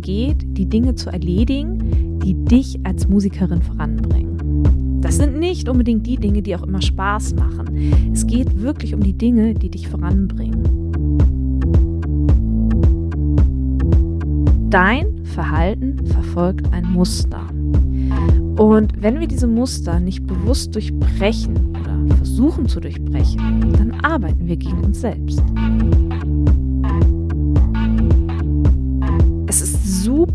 geht, die Dinge zu erledigen, die dich als Musikerin voranbringen. Das sind nicht unbedingt die Dinge, die auch immer Spaß machen. Es geht wirklich um die Dinge, die dich voranbringen. Dein Verhalten verfolgt ein Muster. Und wenn wir diese Muster nicht bewusst durchbrechen oder versuchen zu durchbrechen, dann arbeiten wir gegen uns selbst.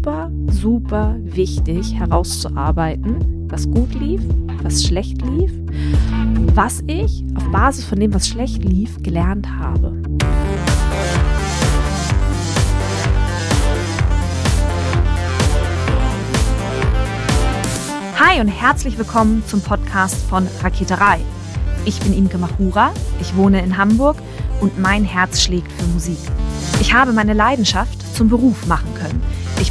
Super, super wichtig herauszuarbeiten, was gut lief, was schlecht lief, was ich auf Basis von dem, was schlecht lief, gelernt habe. Hi und herzlich willkommen zum Podcast von Raketerei. Ich bin Imke Machura, ich wohne in Hamburg und mein Herz schlägt für Musik. Ich habe meine Leidenschaft zum Beruf machen können.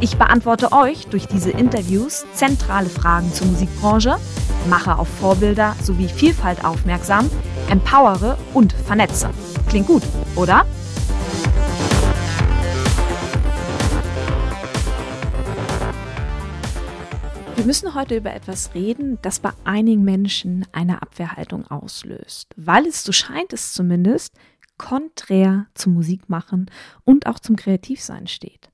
Ich beantworte euch durch diese Interviews zentrale Fragen zur Musikbranche, mache auf Vorbilder sowie Vielfalt aufmerksam, empowere und vernetze. Klingt gut, oder? Wir müssen heute über etwas reden, das bei einigen Menschen eine Abwehrhaltung auslöst, weil es, so scheint es zumindest, konträr zum Musikmachen und auch zum Kreativsein steht.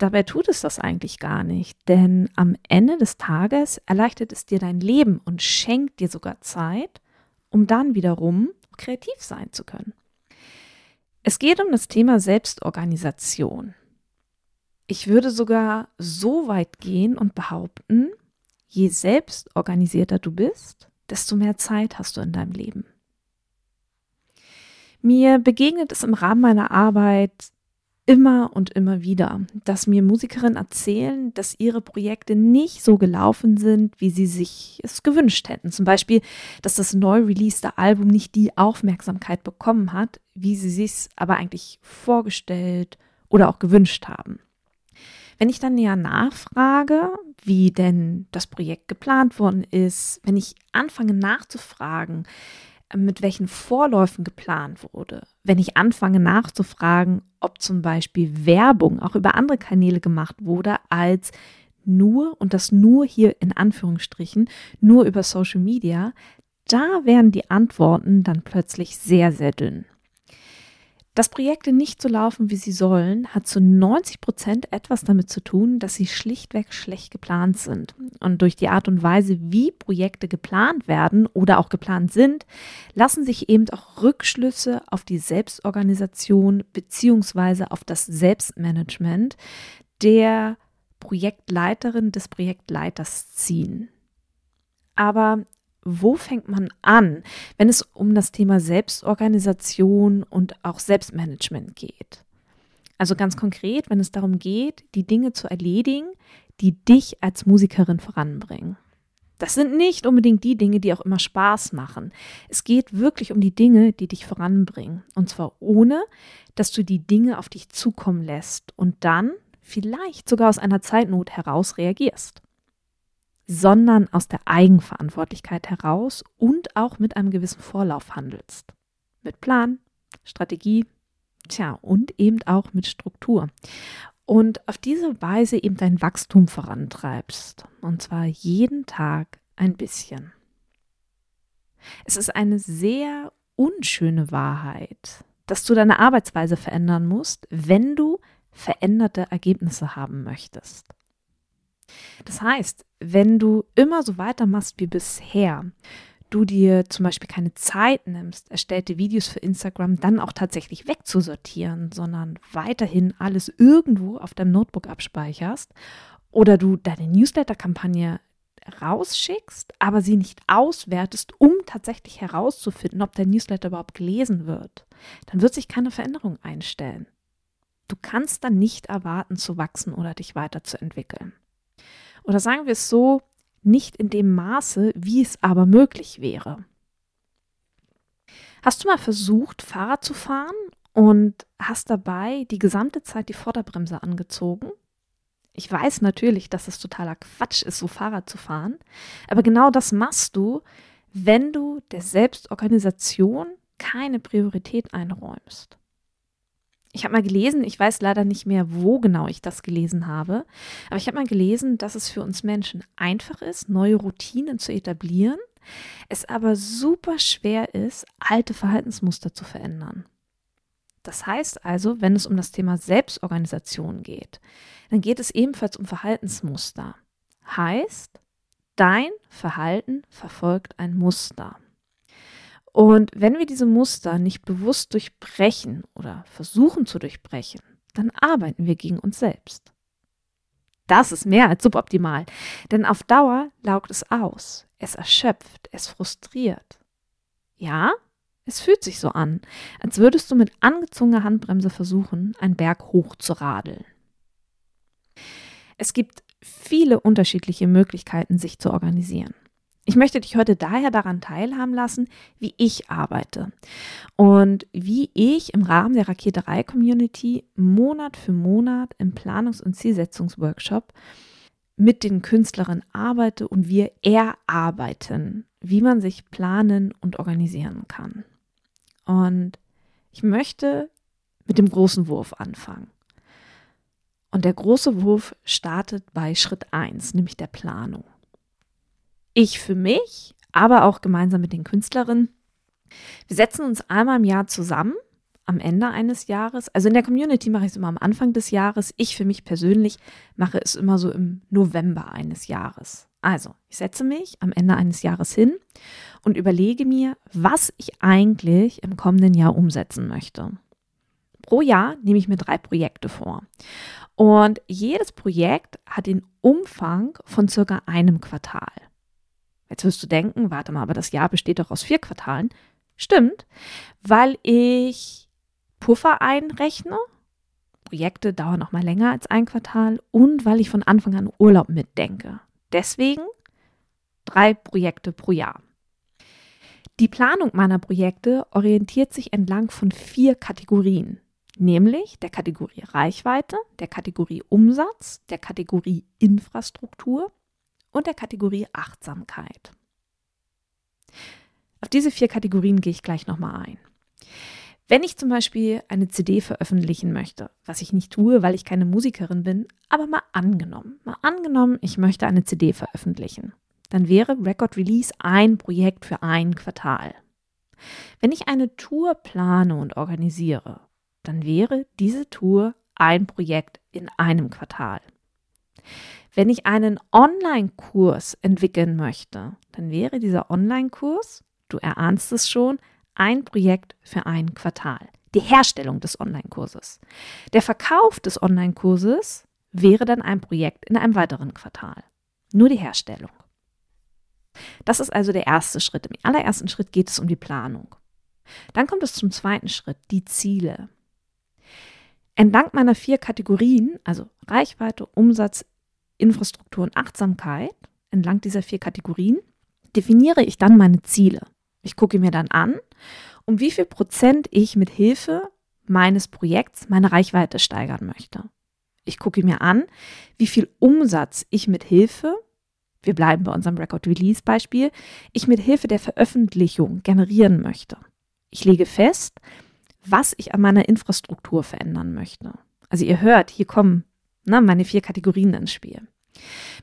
Dabei tut es das eigentlich gar nicht, denn am Ende des Tages erleichtert es dir dein Leben und schenkt dir sogar Zeit, um dann wiederum kreativ sein zu können. Es geht um das Thema Selbstorganisation. Ich würde sogar so weit gehen und behaupten, je selbstorganisierter du bist, desto mehr Zeit hast du in deinem Leben. Mir begegnet es im Rahmen meiner Arbeit immer und immer wieder, dass mir Musikerinnen erzählen, dass ihre Projekte nicht so gelaufen sind, wie sie sich es gewünscht hätten. Zum Beispiel, dass das neu releaste Album nicht die Aufmerksamkeit bekommen hat, wie sie sich aber eigentlich vorgestellt oder auch gewünscht haben. Wenn ich dann näher nachfrage, wie denn das Projekt geplant worden ist, wenn ich anfange nachzufragen, mit welchen Vorläufen geplant wurde, wenn ich anfange nachzufragen, ob zum Beispiel Werbung auch über andere Kanäle gemacht wurde als nur, und das nur hier in Anführungsstrichen, nur über Social Media, da werden die Antworten dann plötzlich sehr, sehr dünn. Dass Projekte nicht so laufen, wie sie sollen, hat zu 90 Prozent etwas damit zu tun, dass sie schlichtweg schlecht geplant sind. Und durch die Art und Weise, wie Projekte geplant werden oder auch geplant sind, lassen sich eben auch Rückschlüsse auf die Selbstorganisation beziehungsweise auf das Selbstmanagement der Projektleiterin des Projektleiters ziehen. Aber wo fängt man an, wenn es um das Thema Selbstorganisation und auch Selbstmanagement geht? Also ganz konkret, wenn es darum geht, die Dinge zu erledigen, die dich als Musikerin voranbringen. Das sind nicht unbedingt die Dinge, die auch immer Spaß machen. Es geht wirklich um die Dinge, die dich voranbringen. Und zwar ohne, dass du die Dinge auf dich zukommen lässt und dann vielleicht sogar aus einer Zeitnot heraus reagierst sondern aus der Eigenverantwortlichkeit heraus und auch mit einem gewissen Vorlauf handelst. Mit Plan, Strategie, tja, und eben auch mit Struktur. Und auf diese Weise eben dein Wachstum vorantreibst. Und zwar jeden Tag ein bisschen. Es ist eine sehr unschöne Wahrheit, dass du deine Arbeitsweise verändern musst, wenn du veränderte Ergebnisse haben möchtest. Das heißt, wenn du immer so weitermachst wie bisher, du dir zum Beispiel keine Zeit nimmst, erstellte Videos für Instagram dann auch tatsächlich wegzusortieren, sondern weiterhin alles irgendwo auf deinem Notebook abspeicherst oder du deine Newsletter-Kampagne rausschickst, aber sie nicht auswertest, um tatsächlich herauszufinden, ob dein Newsletter überhaupt gelesen wird, dann wird sich keine Veränderung einstellen. Du kannst dann nicht erwarten zu wachsen oder dich weiterzuentwickeln. Oder sagen wir es so, nicht in dem Maße, wie es aber möglich wäre. Hast du mal versucht, Fahrrad zu fahren und hast dabei die gesamte Zeit die Vorderbremse angezogen? Ich weiß natürlich, dass es totaler Quatsch ist, so Fahrrad zu fahren, aber genau das machst du, wenn du der Selbstorganisation keine Priorität einräumst. Ich habe mal gelesen, ich weiß leider nicht mehr, wo genau ich das gelesen habe, aber ich habe mal gelesen, dass es für uns Menschen einfach ist, neue Routinen zu etablieren, es aber super schwer ist, alte Verhaltensmuster zu verändern. Das heißt also, wenn es um das Thema Selbstorganisation geht, dann geht es ebenfalls um Verhaltensmuster. Heißt, dein Verhalten verfolgt ein Muster. Und wenn wir diese Muster nicht bewusst durchbrechen oder versuchen zu durchbrechen, dann arbeiten wir gegen uns selbst. Das ist mehr als suboptimal, denn auf Dauer laugt es aus, es erschöpft, es frustriert. Ja, es fühlt sich so an, als würdest du mit angezogener Handbremse versuchen, einen Berg hoch zu radeln. Es gibt viele unterschiedliche Möglichkeiten, sich zu organisieren. Ich möchte dich heute daher daran teilhaben lassen, wie ich arbeite und wie ich im Rahmen der Raketerei Community Monat für Monat im Planungs- und Zielsetzungsworkshop mit den Künstlerinnen arbeite und wir erarbeiten, wie man sich planen und organisieren kann. Und ich möchte mit dem großen Wurf anfangen. Und der große Wurf startet bei Schritt 1, nämlich der Planung. Ich für mich, aber auch gemeinsam mit den Künstlerinnen. Wir setzen uns einmal im Jahr zusammen, am Ende eines Jahres. Also in der Community mache ich es immer am Anfang des Jahres. Ich für mich persönlich mache es immer so im November eines Jahres. Also, ich setze mich am Ende eines Jahres hin und überlege mir, was ich eigentlich im kommenden Jahr umsetzen möchte. Pro Jahr nehme ich mir drei Projekte vor. Und jedes Projekt hat den Umfang von circa einem Quartal. Jetzt wirst du denken, warte mal, aber das Jahr besteht doch aus vier Quartalen. Stimmt, weil ich Puffer einrechne. Projekte dauern noch mal länger als ein Quartal und weil ich von Anfang an Urlaub mitdenke. Deswegen drei Projekte pro Jahr. Die Planung meiner Projekte orientiert sich entlang von vier Kategorien nämlich der Kategorie Reichweite, der Kategorie Umsatz, der Kategorie Infrastruktur und der Kategorie Achtsamkeit. Auf diese vier Kategorien gehe ich gleich nochmal ein. Wenn ich zum Beispiel eine CD veröffentlichen möchte, was ich nicht tue, weil ich keine Musikerin bin, aber mal angenommen, mal angenommen, ich möchte eine CD veröffentlichen, dann wäre Record Release ein Projekt für ein Quartal. Wenn ich eine Tour plane und organisiere, dann wäre diese Tour ein Projekt in einem Quartal. Wenn ich einen Online-Kurs entwickeln möchte, dann wäre dieser Online-Kurs, du erahnst es schon, ein Projekt für ein Quartal. Die Herstellung des Online-Kurses. Der Verkauf des Online-Kurses wäre dann ein Projekt in einem weiteren Quartal. Nur die Herstellung. Das ist also der erste Schritt. Im allerersten Schritt geht es um die Planung. Dann kommt es zum zweiten Schritt, die Ziele. Entlang meiner vier Kategorien, also Reichweite, Umsatz, Infrastruktur und Achtsamkeit, entlang dieser vier Kategorien, definiere ich dann meine Ziele. Ich gucke mir dann an, um wie viel Prozent ich mit Hilfe meines Projekts meine Reichweite steigern möchte. Ich gucke mir an, wie viel Umsatz ich mit Hilfe, wir bleiben bei unserem Record Release Beispiel, ich mit Hilfe der Veröffentlichung generieren möchte. Ich lege fest, was ich an meiner Infrastruktur verändern möchte. Also ihr hört, hier kommen ne, meine vier Kategorien ins Spiel.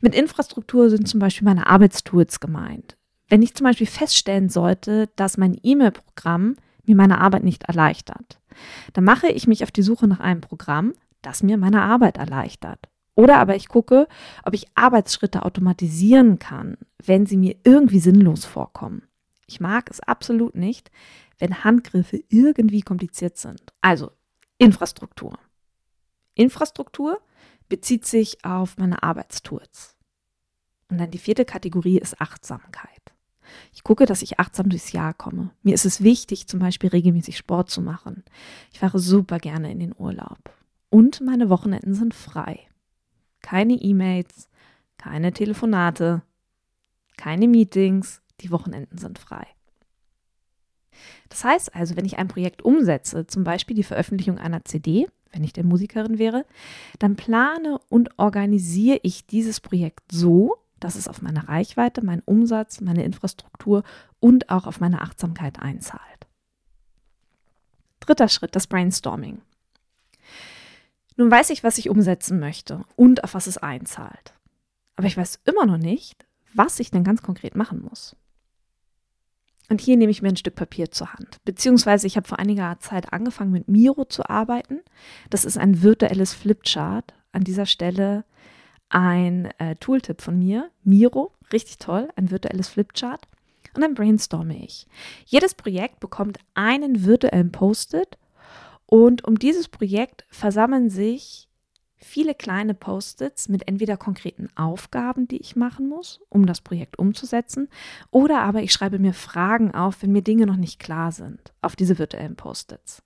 Mit Infrastruktur sind zum Beispiel meine Arbeitstools gemeint. Wenn ich zum Beispiel feststellen sollte, dass mein E-Mail-Programm mir meine Arbeit nicht erleichtert, dann mache ich mich auf die Suche nach einem Programm, das mir meine Arbeit erleichtert. Oder aber ich gucke, ob ich Arbeitsschritte automatisieren kann, wenn sie mir irgendwie sinnlos vorkommen. Ich mag es absolut nicht, wenn Handgriffe irgendwie kompliziert sind. Also Infrastruktur. Infrastruktur bezieht sich auf meine Arbeitstools. Und dann die vierte Kategorie ist Achtsamkeit. Ich gucke, dass ich achtsam durchs Jahr komme. Mir ist es wichtig, zum Beispiel regelmäßig Sport zu machen. Ich fahre super gerne in den Urlaub. Und meine Wochenenden sind frei. Keine E-Mails, keine Telefonate, keine Meetings, die Wochenenden sind frei. Das heißt also, wenn ich ein Projekt umsetze, zum Beispiel die Veröffentlichung einer CD, wenn ich denn Musikerin wäre, dann plane und organisiere ich dieses Projekt so, dass es auf meine Reichweite, meinen Umsatz, meine Infrastruktur und auch auf meine Achtsamkeit einzahlt. Dritter Schritt, das Brainstorming. Nun weiß ich, was ich umsetzen möchte und auf was es einzahlt. Aber ich weiß immer noch nicht, was ich denn ganz konkret machen muss. Und hier nehme ich mir ein Stück Papier zur Hand. Beziehungsweise ich habe vor einiger Zeit angefangen mit Miro zu arbeiten. Das ist ein virtuelles Flipchart. An dieser Stelle ein äh, Tooltip von mir. Miro, richtig toll, ein virtuelles Flipchart. Und dann brainstorme ich. Jedes Projekt bekommt einen virtuellen Post-it. Und um dieses Projekt versammeln sich viele kleine Post-its mit entweder konkreten Aufgaben, die ich machen muss, um das Projekt umzusetzen, oder aber ich schreibe mir Fragen auf, wenn mir Dinge noch nicht klar sind, auf diese virtuellen Post-its.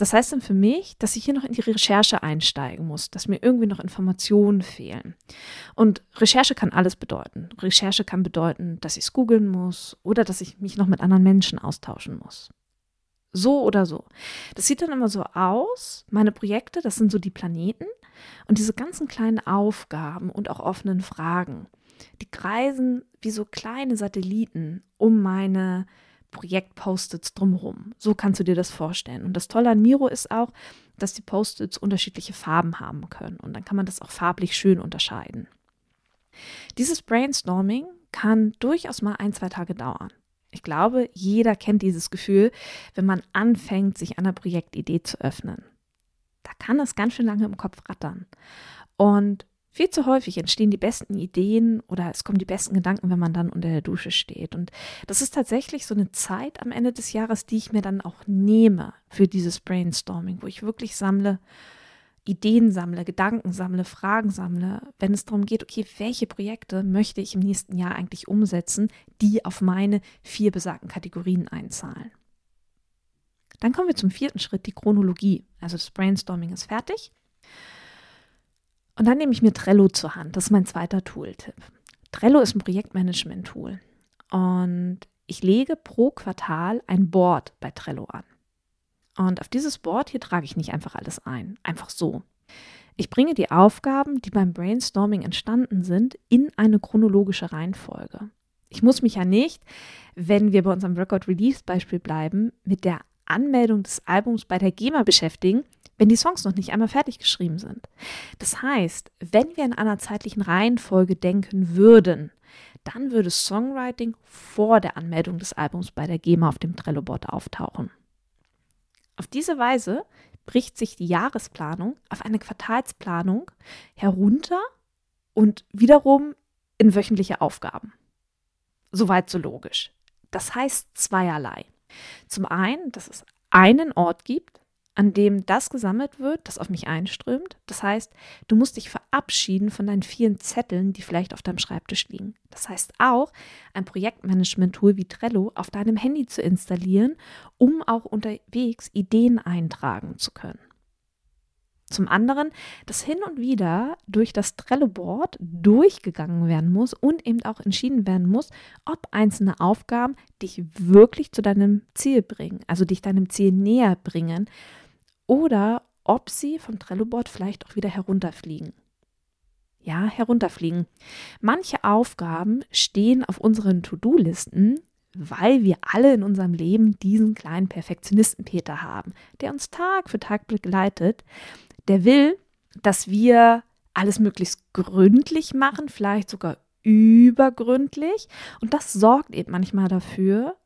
Das heißt dann für mich, dass ich hier noch in die Recherche einsteigen muss, dass mir irgendwie noch Informationen fehlen. Und Recherche kann alles bedeuten. Recherche kann bedeuten, dass ich es googeln muss oder dass ich mich noch mit anderen Menschen austauschen muss. So oder so. Das sieht dann immer so aus. Meine Projekte, das sind so die Planeten. Und diese ganzen kleinen Aufgaben und auch offenen Fragen, die kreisen wie so kleine Satelliten um meine Projekt-Post-its drumherum. So kannst du dir das vorstellen. Und das Tolle an Miro ist auch, dass die Post-its unterschiedliche Farben haben können. Und dann kann man das auch farblich schön unterscheiden. Dieses Brainstorming kann durchaus mal ein, zwei Tage dauern. Ich glaube, jeder kennt dieses Gefühl, wenn man anfängt, sich einer Projektidee zu öffnen. Da kann es ganz schön lange im Kopf rattern. Und viel zu häufig entstehen die besten Ideen oder es kommen die besten Gedanken, wenn man dann unter der Dusche steht. Und das ist tatsächlich so eine Zeit am Ende des Jahres, die ich mir dann auch nehme für dieses Brainstorming, wo ich wirklich sammle, Ideen sammle, Gedanken sammle, Fragen sammle, wenn es darum geht, okay, welche Projekte möchte ich im nächsten Jahr eigentlich umsetzen, die auf meine vier besagten Kategorien einzahlen. Dann kommen wir zum vierten Schritt, die Chronologie. Also das Brainstorming ist fertig. Und dann nehme ich mir Trello zur Hand. Das ist mein zweiter Tooltip. Trello ist ein Projektmanagement-Tool. Und ich lege pro Quartal ein Board bei Trello an. Und auf dieses Board hier trage ich nicht einfach alles ein, einfach so. Ich bringe die Aufgaben, die beim Brainstorming entstanden sind, in eine chronologische Reihenfolge. Ich muss mich ja nicht, wenn wir bei unserem Record Release Beispiel bleiben, mit der Anmeldung des Albums bei der GEMA beschäftigen, wenn die Songs noch nicht einmal fertig geschrieben sind. Das heißt, wenn wir in einer zeitlichen Reihenfolge denken würden, dann würde Songwriting vor der Anmeldung des Albums bei der GEMA auf dem Trello-Board auftauchen. Auf diese Weise bricht sich die Jahresplanung auf eine Quartalsplanung herunter und wiederum in wöchentliche Aufgaben. Soweit so logisch. Das heißt zweierlei. Zum einen, dass es einen Ort gibt, an dem das gesammelt wird, das auf mich einströmt. Das heißt, du musst dich verabschieden von deinen vielen Zetteln, die vielleicht auf deinem Schreibtisch liegen. Das heißt auch, ein Projektmanagement-Tool wie Trello auf deinem Handy zu installieren, um auch unterwegs Ideen eintragen zu können. Zum anderen, dass hin und wieder durch das Trello-Board durchgegangen werden muss und eben auch entschieden werden muss, ob einzelne Aufgaben dich wirklich zu deinem Ziel bringen, also dich deinem Ziel näher bringen oder ob sie vom Trello-Board vielleicht auch wieder herunterfliegen. Ja, herunterfliegen. Manche Aufgaben stehen auf unseren To-Do-Listen, weil wir alle in unserem Leben diesen kleinen Perfektionisten Peter haben, der uns Tag für Tag begleitet der will, dass wir alles möglichst gründlich machen, vielleicht sogar übergründlich. Und das sorgt eben manchmal dafür,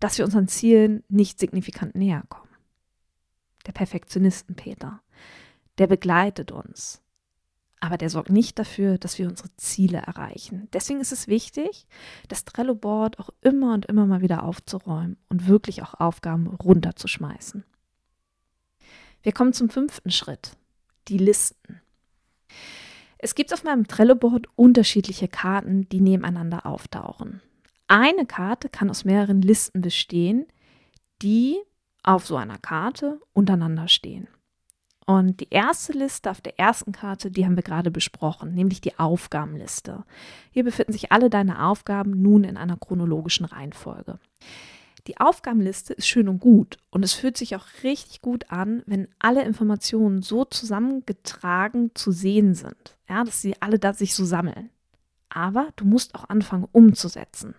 dass wir unseren Zielen nicht signifikant näher kommen. Der Perfektionisten Peter, der begleitet uns. Aber der sorgt nicht dafür, dass wir unsere Ziele erreichen. Deswegen ist es wichtig, das Trello-Board auch immer und immer mal wieder aufzuräumen und wirklich auch Aufgaben runterzuschmeißen. Wir kommen zum fünften Schritt die Listen. Es gibt auf meinem Trello-Board unterschiedliche Karten, die nebeneinander auftauchen. Eine Karte kann aus mehreren Listen bestehen, die auf so einer Karte untereinander stehen. Und die erste Liste auf der ersten Karte, die haben wir gerade besprochen, nämlich die Aufgabenliste. Hier befinden sich alle deine Aufgaben nun in einer chronologischen Reihenfolge. Die Aufgabenliste ist schön und gut und es fühlt sich auch richtig gut an, wenn alle Informationen so zusammengetragen zu sehen sind, ja, dass sie alle da sich so sammeln. Aber du musst auch anfangen umzusetzen.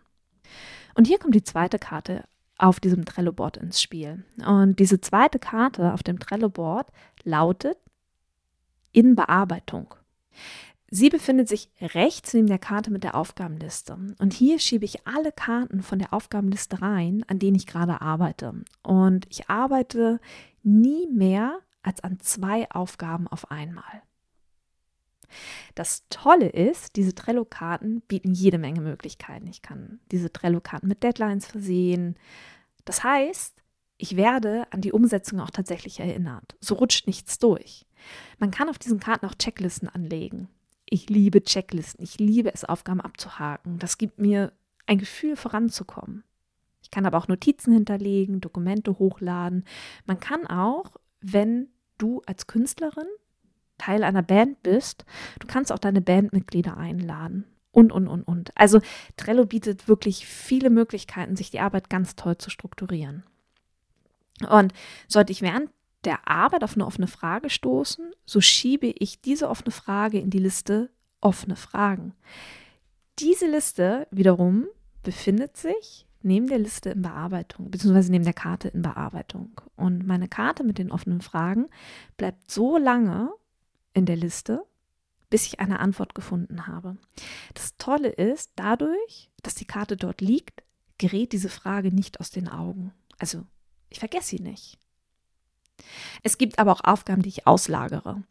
Und hier kommt die zweite Karte auf diesem Trello-Board ins Spiel. Und diese zweite Karte auf dem Trello-Board lautet in Bearbeitung. Sie befindet sich rechts neben der Karte mit der Aufgabenliste. Und hier schiebe ich alle Karten von der Aufgabenliste rein, an denen ich gerade arbeite. Und ich arbeite nie mehr als an zwei Aufgaben auf einmal. Das Tolle ist, diese Trello-Karten bieten jede Menge Möglichkeiten. Ich kann diese Trello-Karten mit Deadlines versehen. Das heißt, ich werde an die Umsetzung auch tatsächlich erinnert. So rutscht nichts durch. Man kann auf diesen Karten auch Checklisten anlegen. Ich liebe Checklisten. Ich liebe es, Aufgaben abzuhaken. Das gibt mir ein Gefühl, voranzukommen. Ich kann aber auch Notizen hinterlegen, Dokumente hochladen. Man kann auch, wenn du als Künstlerin Teil einer Band bist, du kannst auch deine Bandmitglieder einladen. Und, und, und, und. Also Trello bietet wirklich viele Möglichkeiten, sich die Arbeit ganz toll zu strukturieren. Und sollte ich während der Arbeit auf eine offene Frage stoßen, so schiebe ich diese offene Frage in die Liste offene Fragen. Diese Liste wiederum befindet sich neben der Liste in Bearbeitung, beziehungsweise neben der Karte in Bearbeitung. Und meine Karte mit den offenen Fragen bleibt so lange in der Liste, bis ich eine Antwort gefunden habe. Das Tolle ist, dadurch, dass die Karte dort liegt, gerät diese Frage nicht aus den Augen. Also ich vergesse sie nicht. Es gibt aber auch Aufgaben, die ich auslagere.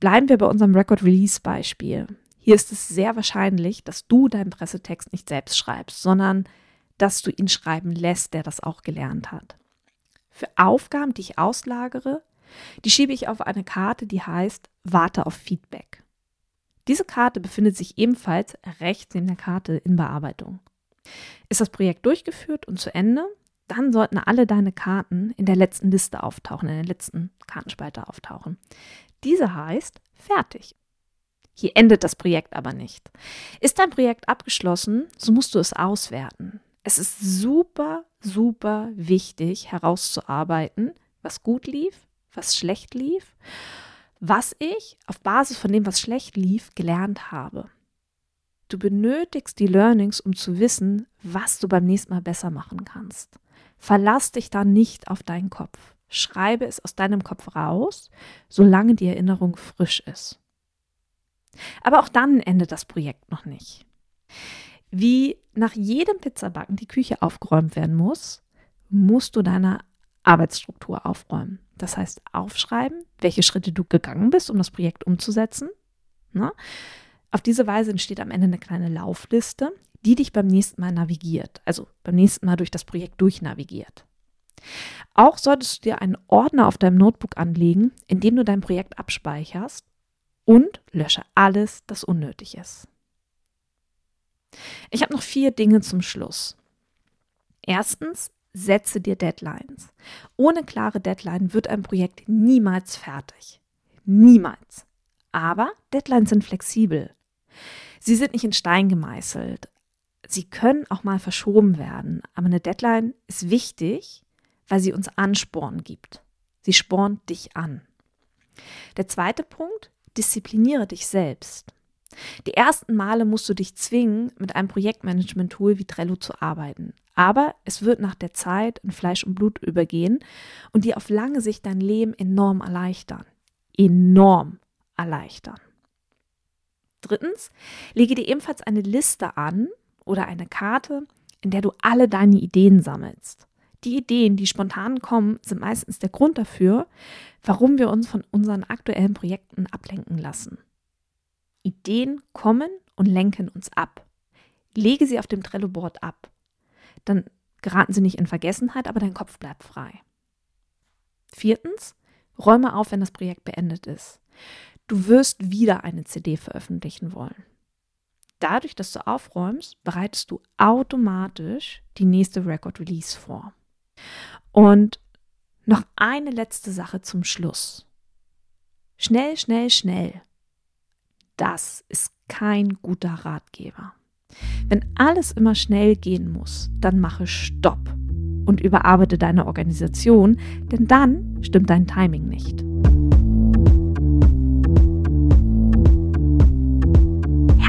Bleiben wir bei unserem Record Release Beispiel. Hier ist es sehr wahrscheinlich, dass du deinen Pressetext nicht selbst schreibst, sondern dass du ihn schreiben lässt, der das auch gelernt hat. Für Aufgaben, die ich auslagere, die schiebe ich auf eine Karte, die heißt Warte auf Feedback. Diese Karte befindet sich ebenfalls rechts neben der Karte in Bearbeitung. Ist das Projekt durchgeführt und zu Ende, dann sollten alle deine Karten in der letzten Liste auftauchen, in der letzten Kartenspalte auftauchen. Diese heißt fertig. Hier endet das Projekt aber nicht. Ist dein Projekt abgeschlossen, so musst du es auswerten. Es ist super, super wichtig herauszuarbeiten, was gut lief, was schlecht lief, was ich auf Basis von dem, was schlecht lief, gelernt habe. Du benötigst die Learnings, um zu wissen, was du beim nächsten Mal besser machen kannst. Verlass dich da nicht auf deinen Kopf. Schreibe es aus deinem Kopf raus, solange die Erinnerung frisch ist. Aber auch dann endet das Projekt noch nicht. Wie nach jedem Pizzabacken die Küche aufgeräumt werden muss, musst du deine Arbeitsstruktur aufräumen. Das heißt, aufschreiben, welche Schritte du gegangen bist, um das Projekt umzusetzen. Na? Auf diese Weise entsteht am Ende eine kleine Laufliste, die dich beim nächsten Mal navigiert, also beim nächsten Mal durch das Projekt durchnavigiert. Auch solltest du dir einen Ordner auf deinem Notebook anlegen, in dem du dein Projekt abspeicherst und lösche alles, das unnötig ist. Ich habe noch vier Dinge zum Schluss. Erstens, setze dir Deadlines. Ohne klare Deadline wird ein Projekt niemals fertig. Niemals. Aber Deadlines sind flexibel. Sie sind nicht in Stein gemeißelt sie können auch mal verschoben werden, aber eine Deadline ist wichtig, weil sie uns Ansporn gibt. Sie spornt dich an. Der zweite Punkt, diszipliniere dich selbst. Die ersten Male musst du dich zwingen, mit einem Projektmanagement-Tool wie Trello zu arbeiten. Aber es wird nach der Zeit in Fleisch und Blut übergehen und dir auf lange Sicht dein Leben enorm erleichtern. Enorm erleichtern. Drittens, lege dir ebenfalls eine Liste an oder eine Karte, in der du alle deine Ideen sammelst. Die Ideen, die spontan kommen, sind meistens der Grund dafür, warum wir uns von unseren aktuellen Projekten ablenken lassen. Ideen kommen und lenken uns ab. Lege sie auf dem Trello-Board ab. Dann geraten sie nicht in Vergessenheit, aber dein Kopf bleibt frei. Viertens, räume auf, wenn das Projekt beendet ist. Du wirst wieder eine CD veröffentlichen wollen dadurch, dass du aufräumst, bereitest du automatisch die nächste Record Release vor. Und noch eine letzte Sache zum Schluss. Schnell, schnell, schnell. Das ist kein guter Ratgeber. Wenn alles immer schnell gehen muss, dann mache Stopp und überarbeite deine Organisation, denn dann stimmt dein Timing nicht.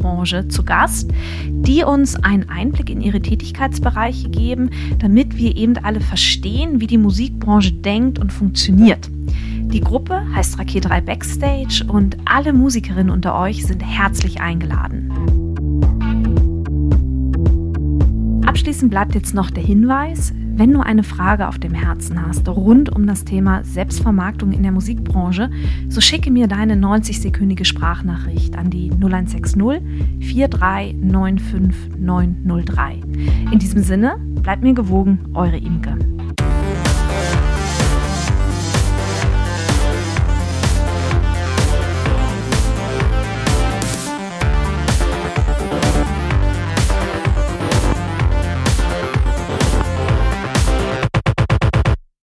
Musikbranche zu Gast, die uns einen Einblick in ihre Tätigkeitsbereiche geben, damit wir eben alle verstehen, wie die Musikbranche denkt und funktioniert. Die Gruppe heißt Raket3 Backstage und alle Musikerinnen unter euch sind herzlich eingeladen. Abschließend bleibt jetzt noch der Hinweis, wenn du eine Frage auf dem Herzen hast rund um das Thema Selbstvermarktung in der Musikbranche, so schicke mir deine 90-sekündige Sprachnachricht an die 0160 4395903. In diesem Sinne, bleibt mir gewogen, eure Imke.